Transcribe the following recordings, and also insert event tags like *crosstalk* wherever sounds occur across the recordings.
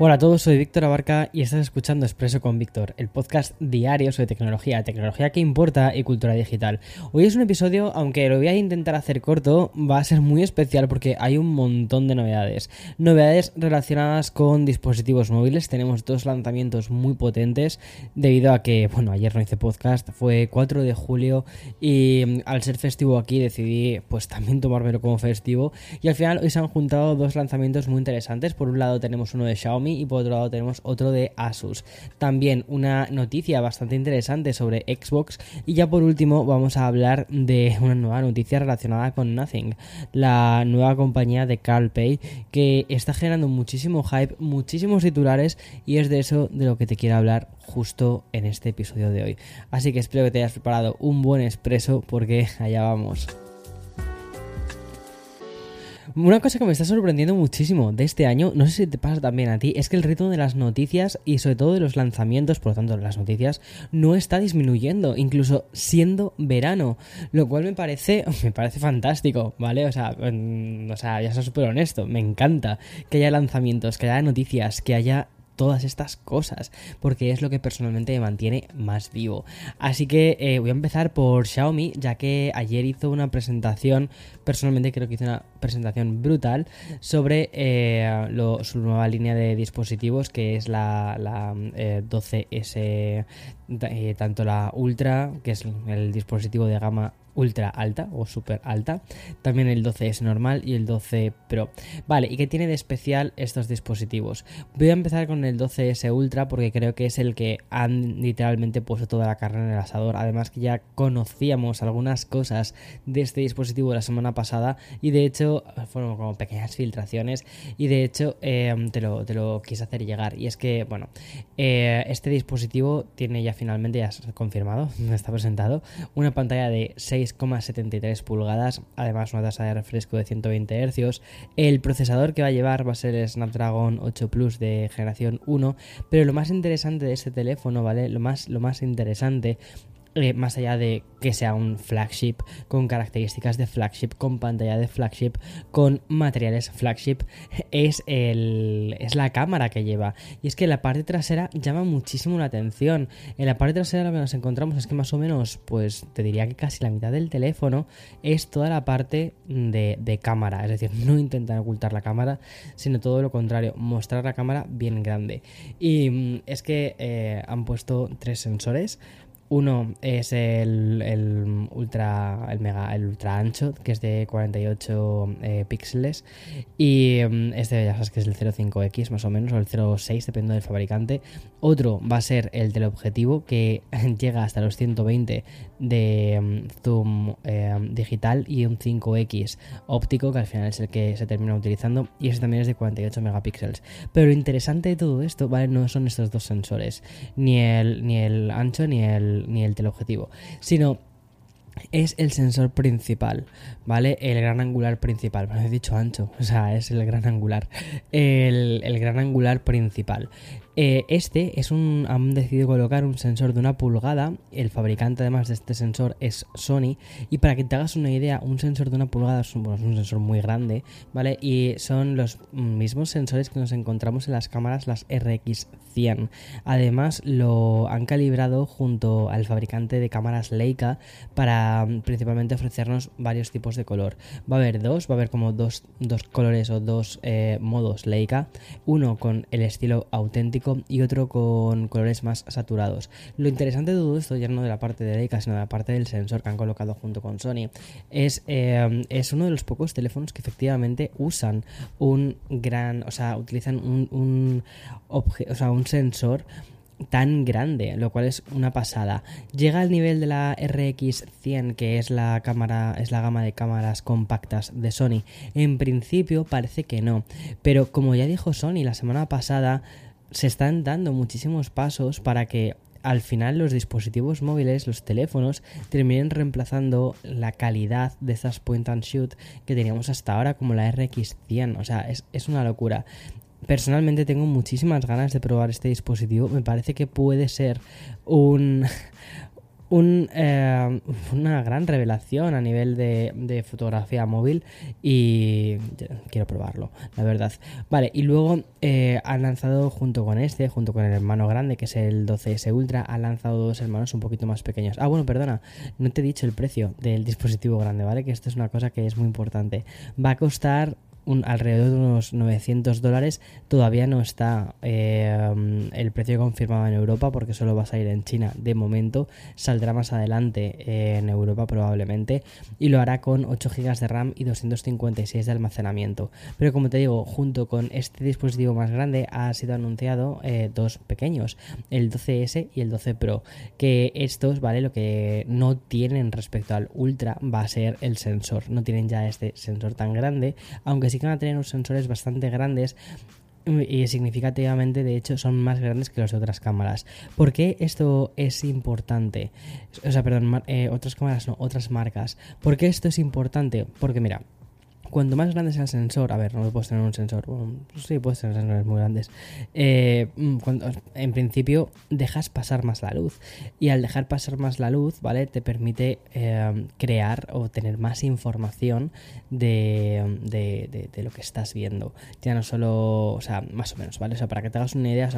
Hola a todos, soy Víctor Abarca y estás escuchando Expreso con Víctor, el podcast diario sobre tecnología, tecnología que importa y cultura digital. Hoy es un episodio, aunque lo voy a intentar hacer corto, va a ser muy especial porque hay un montón de novedades. Novedades relacionadas con dispositivos móviles, tenemos dos lanzamientos muy potentes debido a que, bueno, ayer no hice podcast, fue 4 de julio y mm, al ser festivo aquí decidí pues también tomármelo como festivo y al final hoy se han juntado dos lanzamientos muy interesantes. Por un lado tenemos uno de Xiaomi y por otro lado tenemos otro de Asus. También una noticia bastante interesante sobre Xbox y ya por último vamos a hablar de una nueva noticia relacionada con Nothing, la nueva compañía de Carl Pay que está generando muchísimo hype, muchísimos titulares y es de eso de lo que te quiero hablar justo en este episodio de hoy. Así que espero que te hayas preparado un buen expreso porque allá vamos. Una cosa que me está sorprendiendo muchísimo de este año, no sé si te pasa también a ti, es que el ritmo de las noticias y sobre todo de los lanzamientos, por lo tanto de las noticias, no está disminuyendo, incluso siendo verano, lo cual me parece, *laughs* me parece fantástico, ¿vale? O sea, mm, o sea ya soy súper honesto, me encanta que haya lanzamientos, que haya noticias, que haya todas estas cosas, porque es lo que personalmente me mantiene más vivo. Así que eh, voy a empezar por Xiaomi, ya que ayer hizo una presentación, personalmente creo que hizo una presentación brutal sobre eh, su nueva línea de dispositivos, que es la, 12S, eh, tanto la Ultra, que es el dispositivo de gama ultra alta o super alta. También el 12S normal y el 12 Pro. Vale, ¿y qué tiene de especial estos dispositivos? Voy a empezar con el 12S Ultra porque creo que es el que han literalmente puesto toda la carne en el asador. Además que ya conocíamos algunas cosas de este dispositivo la semana pasada y de hecho fueron como pequeñas filtraciones y de hecho em, te, lo, te, lo, quise hacer llegar. Y es que, bueno, eh, este dispositivo tiene ya finalmente, ya confirmado, *laughs* está presentado, una pantalla de 6 6,73 pulgadas, además una tasa de refresco de 120 Hz. El procesador que va a llevar va a ser el Snapdragon 8 Plus de generación 1, pero lo más interesante de este teléfono, ¿vale? Lo más, lo más interesante eh, más allá de que sea un flagship con características de flagship, con pantalla de flagship, con materiales flagship, *laughs* es, el, es la cámara que lleva. Y es que la parte trasera llama muchísimo la atención. En la parte trasera lo que nos encontramos es que más o menos, pues te diría que casi la mitad del teléfono es toda la parte de, cámara. Es decir, *laughs* no intentan ocultar la cámara, sino todo lo contrario, mostrar la cámara bien grande. Y mm, es que eh, han puesto tres sensores uno es el, ultra el mega el ultra ancho, que es de 48 eh, píxeles y mm, este ya sabes que es el 0.5x más o menos o el 0.6 dependiendo del fabricante. Otro va a ser el teleobjetivo que *laughs* llega hasta los 120 de mm, zoom eh, digital y un 5x óptico que al final es el que se termina utilizando y ese también es de 48 megapíxeles. Pero lo interesante de todo esto, ¿vale? No son estos dos sensores, ni el ni el ancho ni el ni el teleobjetivo, sino es el sensor principal, ¿vale? El gran angular principal. Me he dicho ancho, o sea, es el gran angular. El, el gran angular principal. Eh, este es un. Han decidido colocar un sensor de una pulgada. El fabricante, además de este sensor, es Sony. Y para que te hagas una idea, un sensor de una pulgada es un, sensor muy grande, ¿vale? Y son los mismos sensores que nos encontramos en las cámaras, las RX100. Además, lo han calibrado junto al fabricante de cámaras Leica para mm, principalmente ofrecernos varios tipos de color. Va a haber dos, va a haber como dos, colores o dos eh, modos Leica. Uno con el estilo auténtico y otro con colores más saturados. Lo interesante de todo esto, ya no de la parte de Leica, sino de la parte del sensor que han colocado junto con Sony, es, eh, es uno de los pocos teléfonos que efectivamente usan un gran, o sea, utilizan un, un, o sea, un sensor tan grande, lo cual es una pasada. Llega al nivel de la RX100, que es la cámara, es la gama de cámaras compactas de Sony. En principio parece que no, pero como ya dijo Sony la semana pasada, se están dando muchísimos pasos para que al final los dispositivos móviles, los teléfonos, terminen reemplazando la calidad de esas point and shoot que teníamos hasta ahora como la RX100. O sea, es, es una locura. Personalmente tengo muchísimas ganas de probar este dispositivo. Me parece que puede ser un, un, eh, una gran revelación a nivel de, fotografía móvil y quiero probarlo, la verdad. Vale, y luego eh, han lanzado junto con este, junto con el hermano grande que es el 12S Ultra, han lanzado dos hermanos un poquito más pequeños. Ah, bueno, perdona, no te he dicho el precio del dispositivo grande, ¿vale? Que esto es una cosa que es muy importante. Va a costar alrededor de unos 900 dólares. Todavía no está eh, el precio confirmado en Europa porque solo va a salir en China de momento. Saldrá más adelante en Europa probablemente y lo hará con 8 GB de RAM y 256 de almacenamiento. Pero como te digo, junto con este dispositivo más grande ha sido anunciado eh, dos pequeños, el 12S y el 12 Pro, que estos, ¿vale? Lo que no tienen respecto al Ultra va a ser el sensor. No tienen ya este sensor tan grande, aunque sí van a tener unos sensores bastante grandes y significativamente de hecho son más grandes que los de otras cámaras. ¿Por qué esto es importante? O sea, perdón, eh, otras cámaras no, otras marcas. ¿Por qué esto es importante? Porque mira, Cuanto más grande sea el sensor, a ver, no puedes tener un sensor, sí, puedes tener sensores muy grandes. Eh, mm, cuando, en principio, dejas pasar más la luz. Y al dejar pasar más la luz, ¿vale? Te permite eh, crear o tener más información de, de, de, lo que estás viendo. Ya no solo, o sea, más o menos, ¿vale? O sea, para que te hagas una idea,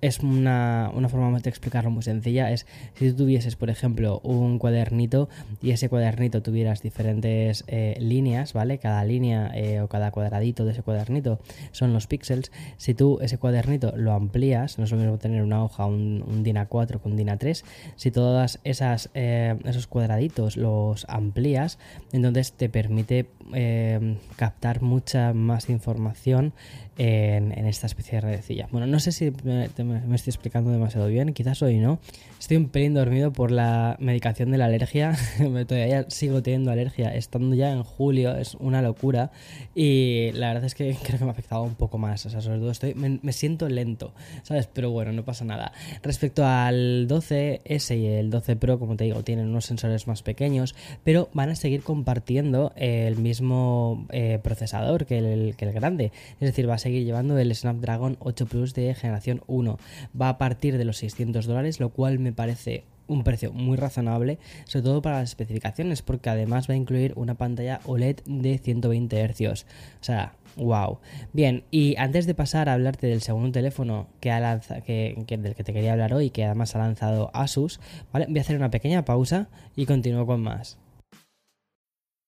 es una, una, forma de explicarlo muy sencilla. Es si tú tuvieses, por ejemplo, un cuadernito y ese cuadernito tuvieras diferentes eh, líneas, ¿vale? Cada línea eh, o cada cuadradito de ese cuadernito son los píxeles. Si tú ese cuadernito lo amplías, no es lo mismo tener una hoja, un, un DIN A4 con DIN A3. Si todas esas eh, esos cuadraditos los amplías, entonces te permite captar mucha más información en, esta especie de redecilla. Bueno, no sé si me, estoy explicando demasiado bien, quizás hoy no. Estoy un pelín dormido por la medicación de la alergia. *laughs* Todavía sigo teniendo alergia, estando ya en julio, es una locura. Y la verdad es que *laughs* creo que me ha afectado un poco más. O sea, sobre todo estoy, me, siento lento, ¿sabes? Pero bueno, no pasa nada. Respecto al 12S y el 12 Pro, como te digo, tienen unos sensores más pequeños, pero van a seguir compartiendo el mismo eh, procesador que el, que el grande. Es decir, va a seguir llevando el Snapdragon 8 Plus de generación 1. Va a partir de los 600 dólares, lo cual me parece un precio muy razonable, sobre todo para las especificaciones, porque además va a incluir una pantalla OLED de 120 Hz. O sea, wow. Bien, y antes de pasar a hablarte del segundo teléfono que ha lanzado, que, del que te quería hablar hoy, que además ha lanzado Asus, ¿vale? Voy a hacer una pequeña pausa y continúo con más.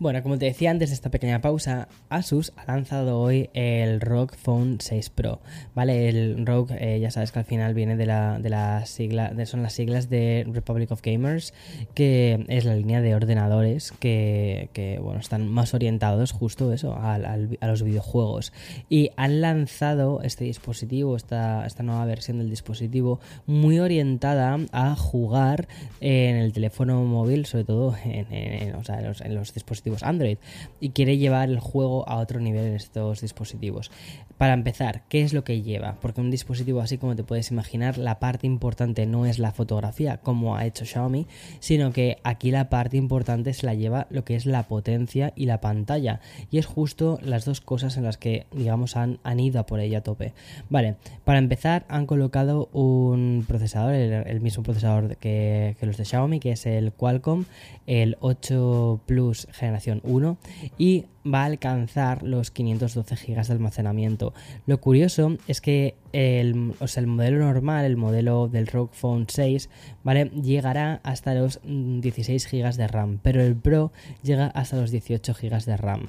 Bueno, como te decía antes de esta pequeña pausa, Asus ha lanzado hoy el ROG Phone 6 Pro, ¿vale? El ROG, eh, ya sabes que al final viene de la, de la sigla, de, son las siglas de Republic of Gamers, que es la línea de ordenadores que, que bueno, están más orientados justo eso, a, a, los videojuegos. Y han lanzado este dispositivo, esta, esta nueva versión del dispositivo, muy orientada a jugar en el teléfono móvil, sobre todo en, en, en en los dispositivos Android y quiere llevar el juego a otro nivel en estos dispositivos. Para empezar, ¿qué es lo que lleva? Porque un dispositivo así como te puedes imaginar, la parte importante no es la fotografía como ha hecho Xiaomi, sino que aquí la parte importante se la lleva lo que es la potencia y la pantalla. Y es justo las dos cosas en las que, digamos, han, han ido a por ella a tope. Vale, para empezar han colocado un procesador, el, mismo procesador que, que los de Xiaomi, que es el Qualcomm, el 8 Plus generación generación 1 y va a alcanzar los 512 GB de almacenamiento. Lo curioso es que el, el modelo normal, el modelo del ROG Phone 6, ¿vale? Llegará hasta los 16 GB de RAM, pero el Pro llega hasta los 18 GB de RAM.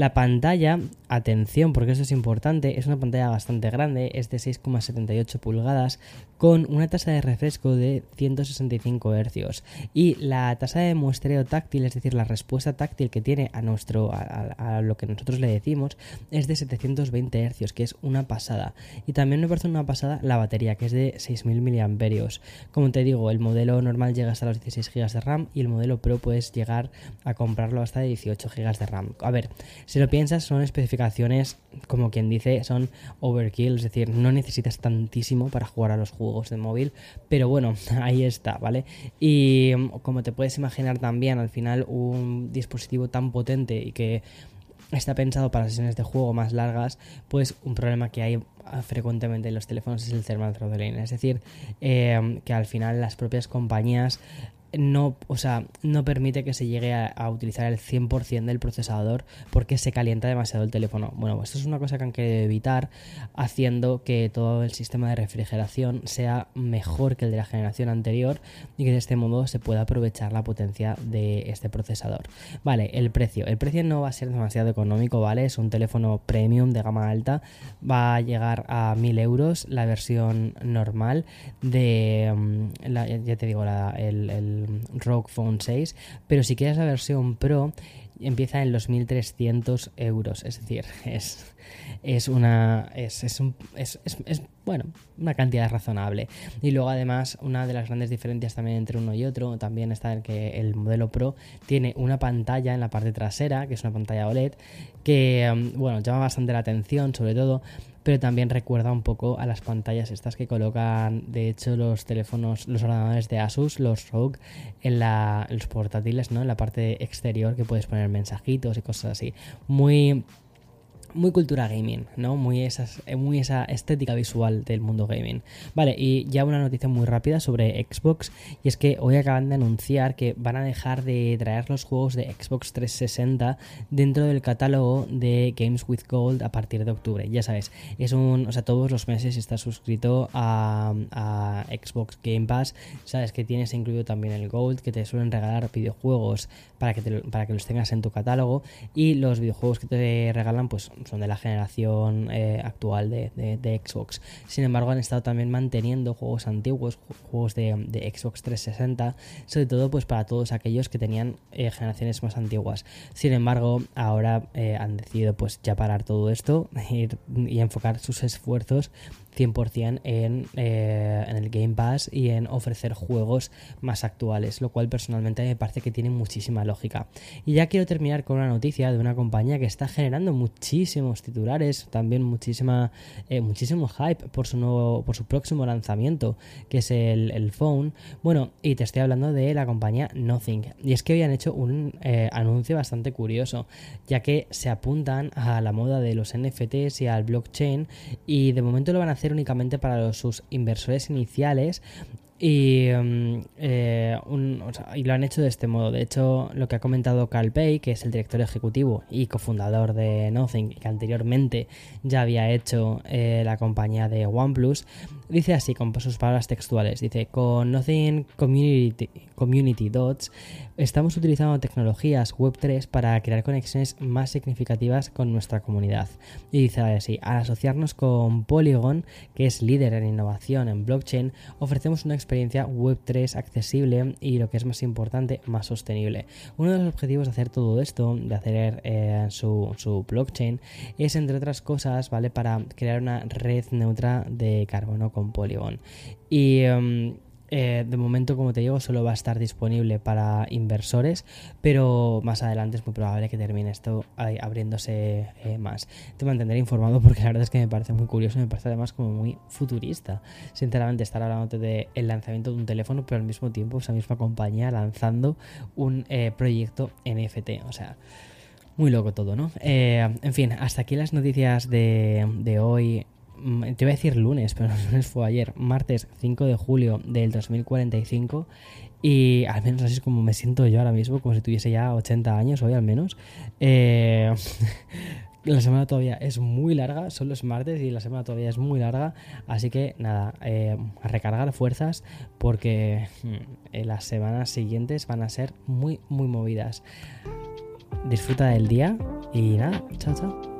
La pantalla, atención porque eso es importante, es una pantalla bastante grande, es de 6,78 pulgadas con una tasa de refresco de 165 Hz y la tasa de muestreo táctil, es decir, la respuesta táctil que tiene a nuestro a, lo que nosotros le decimos es de 720 Hz, que es una pasada. Y también me parece una pasada la batería, que es de 6000 mAh. Como te digo, el modelo normal llega hasta los 16 GB de RAM y el modelo Pro puedes llegar a comprarlo hasta de 18 GB de RAM. A ver, si lo piensas, son especificaciones, como quien dice, son overkill, es decir, no necesitas tantísimo para jugar a los juegos de móvil, pero bueno, *laughs* ahí está, ¿vale? Y mm, como te puedes imaginar también, al final un dispositivo tan potente y que está pensado para sesiones de juego más largas, pues un problema que hay ah, frecuentemente en los teléfonos es el thermal throttling, es decir, eh, que al final las propias compañías no, o sea, no permite que se llegue a, utilizar el 100% del procesador porque se calienta demasiado el teléfono. Bueno, esto es una cosa que han querido evitar haciendo que todo el sistema de refrigeración sea mejor que el de la generación anterior y que de este modo se pueda aprovechar la potencia de este procesador. Vale, el precio. El precio no va a ser demasiado económico, ¿vale? Es un teléfono premium de gama alta. Va a llegar a 1000 euros la versión normal de, mm, ya te digo, el Rogue Phone 6, pero si quieres la versión Pro empieza en los 1300 euros, es decir, *laughs* es, es una es, es, es, bueno, una cantidad razonable. Y luego además una de las grandes diferencias también entre uno y otro también está en que el modelo Pro tiene una pantalla en la parte trasera, que es una pantalla OLED, que mm, bueno, llama bastante la atención, sobre todo pero también recuerda un poco a las pantallas estas que colocan, de hecho, los teléfonos, los ordenadores de Asus, los ROG, en, la, los portátiles, ¿no? En la parte exterior que puedes poner mensajitos y cosas así. Muy muy cultura gaming, ¿no? Muy esa, muy esa estética visual del mundo gaming. Vale, y ya una noticia muy rápida sobre Xbox, y es que hoy acaban de anunciar que van a dejar de traer los juegos de Xbox 360 dentro del catálogo de Games with Gold a partir de octubre. Ya sabes, es un, o sea, todos los meses estás suscrito a, a Xbox Game Pass, sabes que tienes incluido también el Gold, que te suelen regalar videojuegos para que, para que los tengas en tu catálogo, y los videojuegos que te regalan, pues son de la generación eh, actual de, Xbox. Sin embargo, han estado también manteniendo juegos antiguos, juegos de, Xbox 360, sobre todo pues para todos aquellos que tenían eh, generaciones más antiguas. Sin embargo, ahora eh, han decidido pues ya parar todo esto *laughs* y enfocar sus esfuerzos 100% en, eh, en, el Game Pass y en ofrecer juegos más actuales, lo cual personalmente me parece que tiene muchísima lógica. Y ya quiero terminar con una noticia de una compañía que está generando muchísimos titulares, también muchísima, eh, muchísimo hype por su, nuevo, por su próximo lanzamiento, que es el, el, Phone. Bueno, y te estoy hablando de la compañía Nothing. Y es que habían hecho un eh, anuncio bastante curioso, ya que se apuntan a la moda de los NFTs y al blockchain y de momento lo van a hacer únicamente para los, sus inversores iniciales y, mm, eh, y, lo han hecho de este modo. De hecho, lo que ha comentado Carl Pei, que es el director ejecutivo y cofundador de Nothing, que anteriormente ya había hecho eh, la compañía de OnePlus, dice así con sus palabras textuales. Dice, con Nothing Community, Community Dots estamos utilizando tecnologías Web3 para crear conexiones más significativas con nuestra comunidad. Y dice así, al asociarnos con Polygon, que es líder en innovación en blockchain, ofrecemos una experiencia Web3 accesible y lo que es más importante, más sostenible. Uno de los objetivos de hacer todo esto, de hacer eh, su, su, blockchain, es entre otras cosas, ¿vale? Para crear una red neutra de carbono con Polygon. Y em, eh, de momento, como te digo, solo va a estar disponible para inversores, pero más adelante es muy probable que termine esto abriéndose eh, más. Te mantendré informado *laughs* porque la verdad es que me parece muy curioso, me parece además como muy futurista. Sinceramente, estar hablando del el lanzamiento de un teléfono, pero al mismo tiempo esa misma compañía lanzando un eh, proyecto NFT. O sea, muy loco todo, ¿no? en fin, hasta aquí las noticias de, de hoy te voy a decir lunes, pero *laughs* el lunes fue ayer, martes 5 de julio del 2045 y al menos así es como me siento yo ahora mismo, como si tuviese ya 80 años hoy al menos. Eh, *laughs* la semana todavía es muy larga, son los martes y la semana todavía es muy larga, así que nada, eh, a recargar fuerzas porque mm, las semanas siguientes van a ser muy, muy movidas. Disfruta del día y nada, chao, chao.